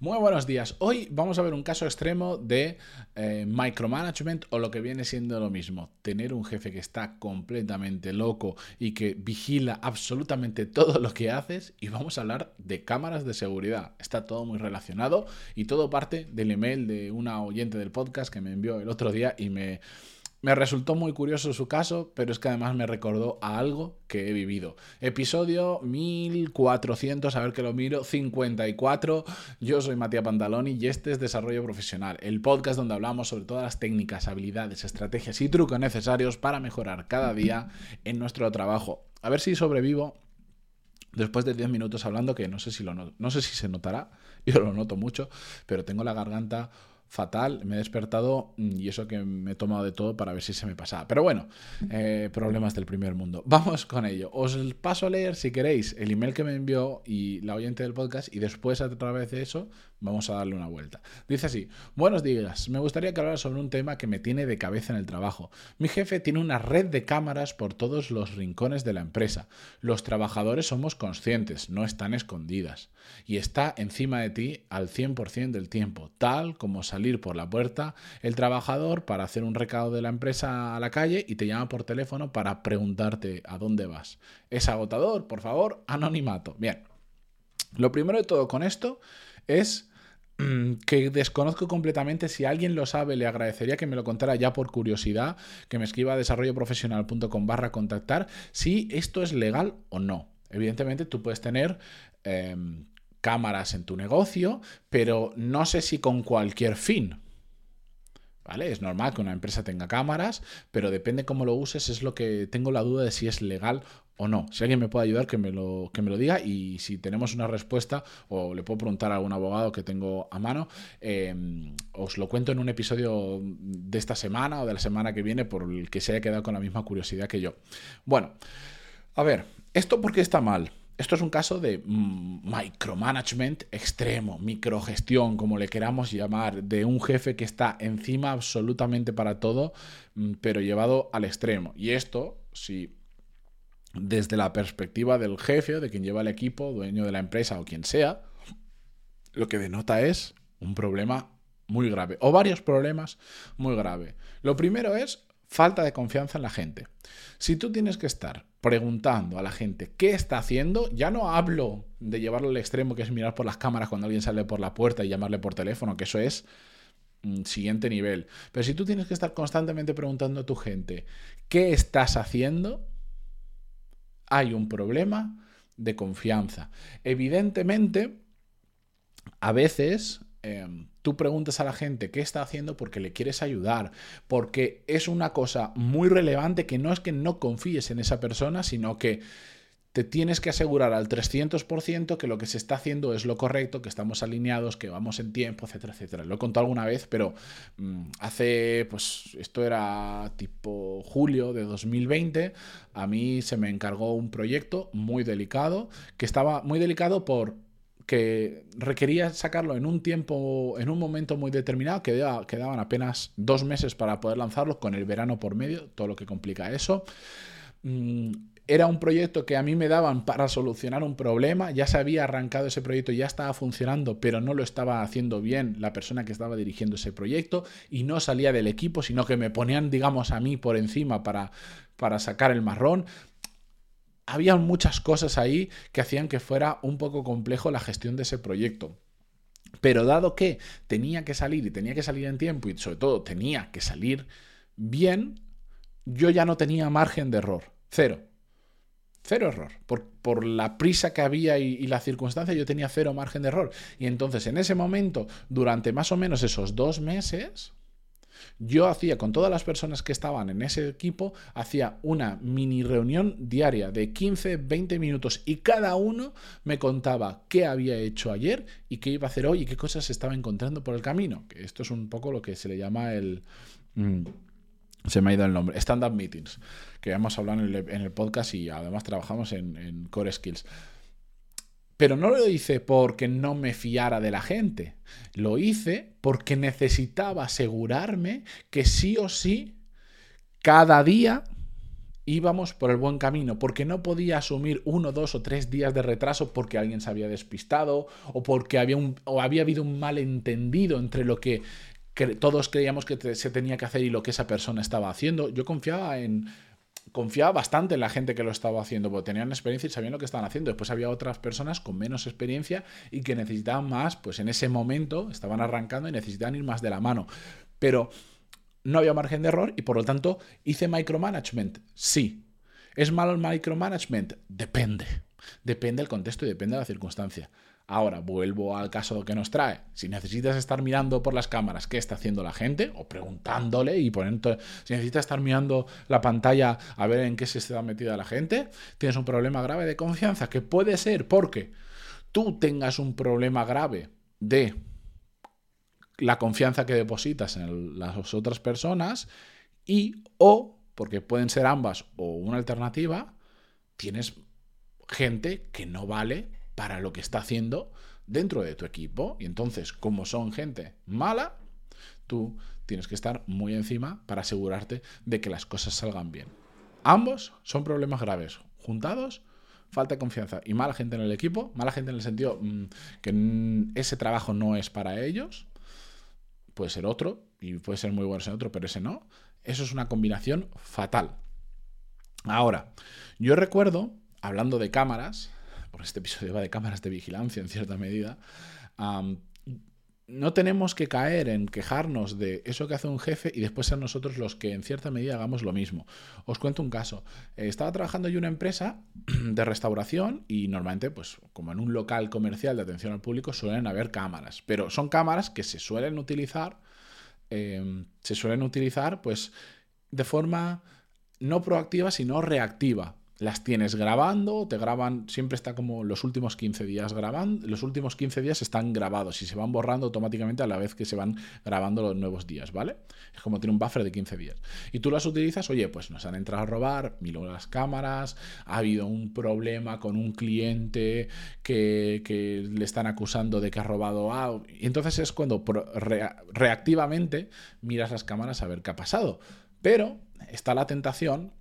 Muy buenos días. Hoy vamos a ver un caso extremo de eh, micromanagement o lo que viene siendo lo mismo. Tener un jefe que está completamente loco y que vigila absolutamente todo lo que haces y vamos a hablar de cámaras de seguridad. Está todo muy relacionado y todo parte del email de una oyente del podcast que me envió el otro día y me me resultó muy curioso su caso, pero es que además me recordó a algo que he vivido. Episodio 1400, a ver que lo miro, 54. Yo soy Matías Pantaloni y este es Desarrollo Profesional, el podcast donde hablamos sobre todas las técnicas, habilidades, estrategias y trucos necesarios para mejorar cada día en nuestro trabajo. A ver si sobrevivo después de 10 minutos hablando, que no sé si, no sé si se notará, yo lo noto mucho, pero tengo la garganta fatal, me he despertado y eso que me he tomado de todo para ver si se me pasaba. Pero bueno, eh, problemas del primer mundo. Vamos con ello. Os paso a leer, si queréis, el email que me envió y la oyente del podcast y después a través de eso vamos a darle una vuelta. Dice así, buenos días, me gustaría que hablara sobre un tema que me tiene de cabeza en el trabajo. Mi jefe tiene una red de cámaras por todos los rincones de la empresa. Los trabajadores somos conscientes, no están escondidas. Y está encima de ti al 100% del tiempo, tal como salir por la puerta el trabajador para hacer un recado de la empresa a la calle y te llama por teléfono para preguntarte a dónde vas. Es agotador, por favor, anonimato. Bien. Lo primero de todo con esto es que desconozco completamente. Si alguien lo sabe, le agradecería que me lo contara ya por curiosidad, que me escriba a desarrolloprofesional.com barra contactar, si esto es legal o no. Evidentemente tú puedes tener em, cámaras en tu negocio, pero no sé si con cualquier fin. ¿Vale? Es normal que una empresa tenga cámaras, pero depende cómo lo uses, es lo que tengo la duda de si es legal o no. Si alguien me puede ayudar, que me lo, que me lo diga y si tenemos una respuesta o le puedo preguntar a algún abogado que tengo a mano, em, os lo cuento en un episodio de esta semana o de la semana que viene por el que se haya quedado con la misma curiosidad que yo. Bueno, a ver, ¿esto por qué está mal? Esto es un caso de mm, micromanagement extremo, microgestión, como le queramos llamar, de un jefe que está encima absolutamente para todo, mm, pero llevado al extremo. Y esto, si desde la perspectiva del jefe o de quien lleva el equipo, dueño de la empresa o quien sea, lo que denota es un problema muy grave o varios problemas muy graves. Lo primero es falta de confianza en la gente. Si tú tienes que estar preguntando a la gente qué está haciendo, ya no hablo de llevarlo al extremo, que es mirar por las cámaras cuando alguien sale por la puerta y llamarle por teléfono, que eso es mm, siguiente nivel. Pero si tú tienes que estar constantemente preguntando a tu gente qué estás haciendo, hay un problema de confianza. Evidentemente, a veces em, tú preguntas a la gente qué está haciendo porque le quieres ayudar, porque es una cosa muy relevante que no es que no confíes en esa persona, sino que te tienes que asegurar al 300% que lo que se está haciendo es lo correcto, que estamos alineados, que vamos en tiempo, etcétera, etcétera. Lo he contado alguna vez, pero mm, hace, pues esto era tipo julio de 2020, a mí se me encargó un proyecto muy delicado, que estaba muy delicado por que requería sacarlo en un tiempo, en un momento muy determinado, que quedaban apenas dos meses para poder lanzarlo, con el verano por medio, todo lo que complica eso. Mm, era un proyecto que a mí me daban para solucionar un problema, ya se había arrancado ese proyecto, ya estaba funcionando, pero no lo estaba haciendo bien la persona que estaba dirigiendo ese proyecto y no salía del equipo, sino que me ponían, digamos, a mí por encima para, para sacar el marrón había muchas cosas ahí que hacían que fuera un poco complejo la gestión de ese proyecto. Pero dado que tenía que salir y tenía que salir en tiempo y sobre todo tenía que salir bien, yo ya no tenía margen de error. Cero. Cero error. Por, la prisa que había y, y, la circunstancia, yo tenía cero margen de error. Y entonces, en ese momento, durante más o menos esos dos meses, yo hacía con todas las personas que estaban en ese equipo, hacía una mini reunión diaria de 15, 20 minutos y cada uno me contaba qué había hecho ayer y qué iba a hacer hoy y qué cosas se estaba encontrando por el camino. Esto es un poco lo que se le llama el... Mm, se me ha ido el nombre, stand-up meetings, que hemos hablado en el, podcast y además trabajamos en Core Skills. Pero no lo hice porque no me fiara de la gente. Lo hice porque necesitaba asegurarme que sí o sí, cada día íbamos por el buen camino, porque no podía asumir uno, dos o tres días de retraso porque alguien se había despistado o porque había, un, o había habido un malentendido entre lo que, todos creíamos que se tenía que hacer y lo que esa persona estaba haciendo. Yo confiaba en... Confiaba bastante en la gente que lo estaba haciendo, porque tenían experiencia y sabían lo que estaban haciendo. Después había otras personas con menos experiencia y que necesitaban más, pues en ese momento estaban arrancando y necesitaban ir más de la mano. Pero no había margen de error y por lo tanto hice micromanagement. Sí. ¿Es malo el micromanagement? Depende. Depende del contexto y depende de la circunstancia. Ahora, vuelvo al caso que nos trae. Si necesitas estar mirando por las cámaras qué está haciendo la gente, o preguntándole y poniendo. Si necesitas estar mirando la pantalla a ver en qué se está metida la gente, tienes un problema grave de confianza, que puede ser porque tú tengas un problema grave de la confianza que depositas en las otras personas y o, porque pueden ser ambas o una alternativa, tienes gente que no vale para lo que está haciendo dentro de tu equipo. Y entonces, como son gente mala, tú tienes que estar muy encima para asegurarte de que las cosas salgan bien. Ambos son problemas graves. Juntados, falta de confianza y mala gente en el equipo, mala gente en el sentido mm, que ese trabajo no es para ellos puede ser otro, y puede ser muy bueno ese otro, pero ese no. Eso es una combinación fatal. Ahora, yo recuerdo, hablando de cámaras, porque este episodio va de cámaras de vigilancia en cierta medida, no tenemos que caer en quejarnos de eso que hace un jefe y después ser nosotros los que en cierta medida hagamos lo mismo. Os cuento un caso. Eh, estaba trabajando yo en una empresa de restauración y normalmente, pues como en un local comercial de atención al público, suelen haber cámaras, pero son cámaras que se suelen utilizar, eh, se suelen utilizar pues de forma no proactiva, sino reactiva las tienes grabando, te graban, siempre está como los últimos 15 días grabando, los últimos 15 días están grabados y se van borrando automáticamente a la vez que se van grabando los nuevos días, ¿vale? Es como tiene un buffer de 15 días. Y tú las utilizas, oye, pues nos han entrado a robar, miro las cámaras, ha habido un problema con un cliente que, le están acusando de que ha robado algo. Y entonces es cuando reactivamente miras las cámaras a ver qué ha pasado. Pero está la tentación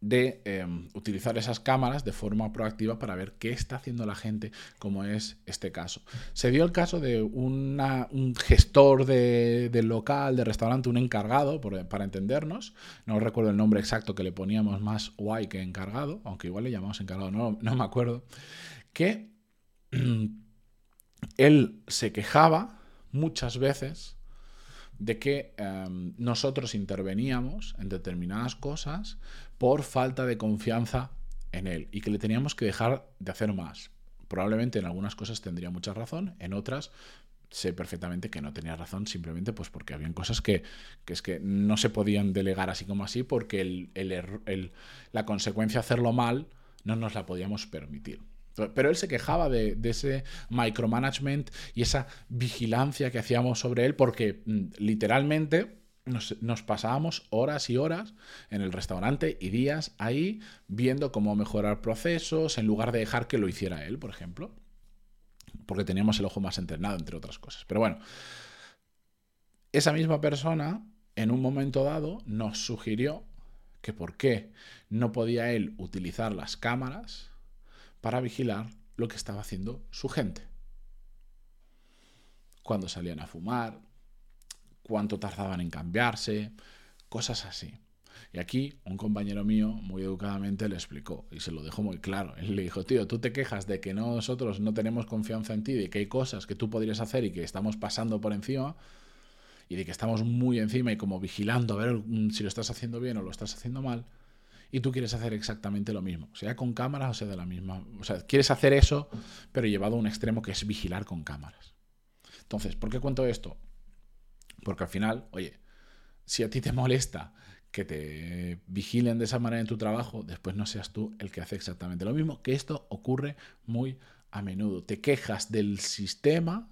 de em, utilizar esas cámaras de forma proactiva para ver qué está haciendo la gente, como es este caso. Se dio el caso de un gestor de, local, de restaurante, un encargado, para entendernos, no recuerdo el nombre exacto que le poníamos más guay que encargado, aunque igual le llamamos encargado, no, no me acuerdo, que él se quejaba muchas veces de que em, nosotros interveníamos en determinadas cosas por falta de confianza en él y que le teníamos que dejar de hacer más. Probablemente en algunas cosas tendría mucha razón, en otras sé perfectamente que no tenía razón, simplemente pues porque habían cosas que, es que no se podían delegar así como así porque el, la consecuencia de hacerlo mal no nos la podíamos permitir. Pero él se quejaba de, ese micromanagement y esa vigilancia que hacíamos sobre él porque mm, literalmente nos, pasábamos horas y horas en el restaurante y días ahí viendo cómo mejorar procesos en lugar de dejar que lo hiciera él, por ejemplo. Porque teníamos el ojo más entrenado, entre otras cosas. Pero bueno, esa misma persona en un momento dado nos sugirió que por qué no podía él utilizar las cámaras para vigilar lo que estaba haciendo su gente. Cuando salían a fumar, cuánto tardaban en cambiarse, cosas así. Y aquí un compañero mío muy educadamente le explicó y se lo dejó muy claro. Él le dijo, tío, tú te quejas de que nosotros no tenemos confianza en ti, de que hay cosas que tú podrías hacer y que estamos pasando por encima y de que estamos muy encima y como vigilando a ver si lo estás haciendo bien o lo estás haciendo mal y tú quieres hacer exactamente lo mismo, sea con cámaras o sea de la misma. O sea, quieres hacer eso, pero llevado a un extremo que es vigilar con cámaras. Entonces, ¿por qué cuento esto? Porque al final, oye, si a ti te molesta que te vigilen de esa manera en tu trabajo, después no seas tú el que hace exactamente lo mismo, que esto ocurre muy a menudo. Te quejas del sistema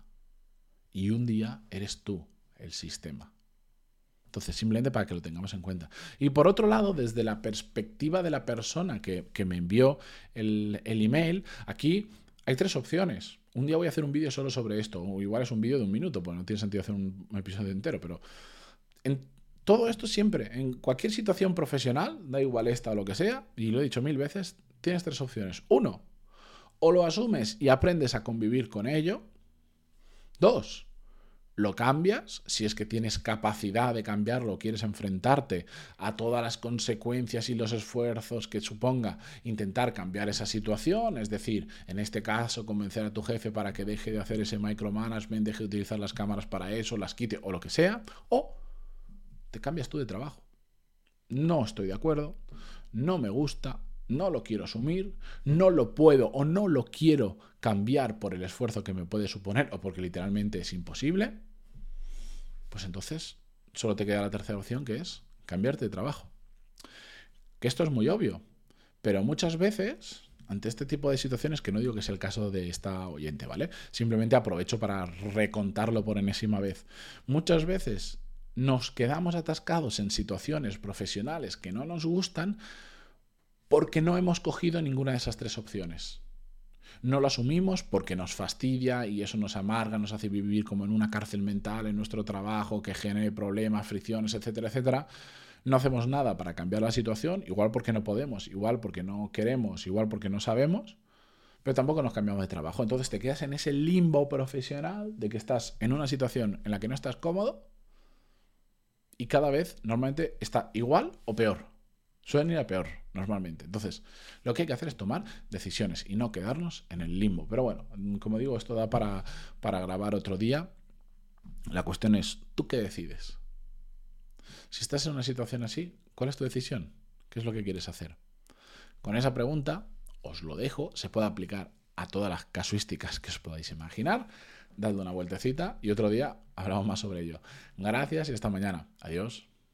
y un día eres tú el sistema. Entonces, simplemente para que lo tengamos en cuenta. Y por otro lado, desde la perspectiva de la persona que, me envió el, email, aquí hay tres opciones. Un día voy a hacer un vídeo solo sobre esto, o igual es un vídeo de un minuto, pues no tiene sentido hacer un, episodio entero, pero todo esto siempre, en cualquier situación profesional, da igual esta o lo que sea, y lo he dicho mil veces, tienes tres opciones. Uno, o lo asumes y aprendes a convivir con ello. Dos, lo cambias, si es que tienes capacidad de cambiarlo, quieres enfrentarte a todas las consecuencias y los esfuerzos que suponga intentar cambiar esa situación, es decir, en este caso convencer a tu jefe para que deje de hacer ese micromanagement, deje de utilizar las cámaras para eso, las quite o lo que sea, o te cambias tú de trabajo. No estoy de acuerdo, no me gusta, no lo quiero asumir, no lo puedo o no lo quiero cambiar por el esfuerzo que me puede suponer o porque literalmente es imposible, pues entonces solo te queda la tercera opción que es cambiarte de trabajo. Que esto es muy obvio, pero muchas veces ante este tipo de situaciones, que no digo que sea el caso de esta oyente, ¿vale? Simplemente aprovecho para recontarlo por enésima vez. Muchas veces nos quedamos atascados en situaciones profesionales que no nos gustan porque no hemos cogido ninguna de esas tres opciones. No lo asumimos porque nos fastidia y eso nos amarga, nos hace vivir como en una cárcel mental en nuestro trabajo que genere problemas, fricciones, etcétera, etcétera. No hacemos nada para cambiar la situación, igual porque no podemos, igual porque no queremos, igual porque no sabemos, pero tampoco nos cambiamos de trabajo. Entonces te quedas en ese limbo profesional de que estás en una situación en la que no estás cómodo y cada vez normalmente está igual o peor. Suelen ir a peor, normalmente. Entonces, lo que hay que hacer es tomar decisiones y no quedarnos en el limbo. Pero bueno, como digo, esto da para, para grabar otro día. La cuestión es, ¿tú qué decides? Si estás en una situación así, ¿cuál es tu decisión? ¿Qué es lo que quieres hacer? Con esa pregunta, os lo dejo, se puede aplicar a todas las casuísticas que os podáis imaginar. Dadle una vueltecita y otro día hablamos más sobre ello. Gracias y hasta mañana. Adiós.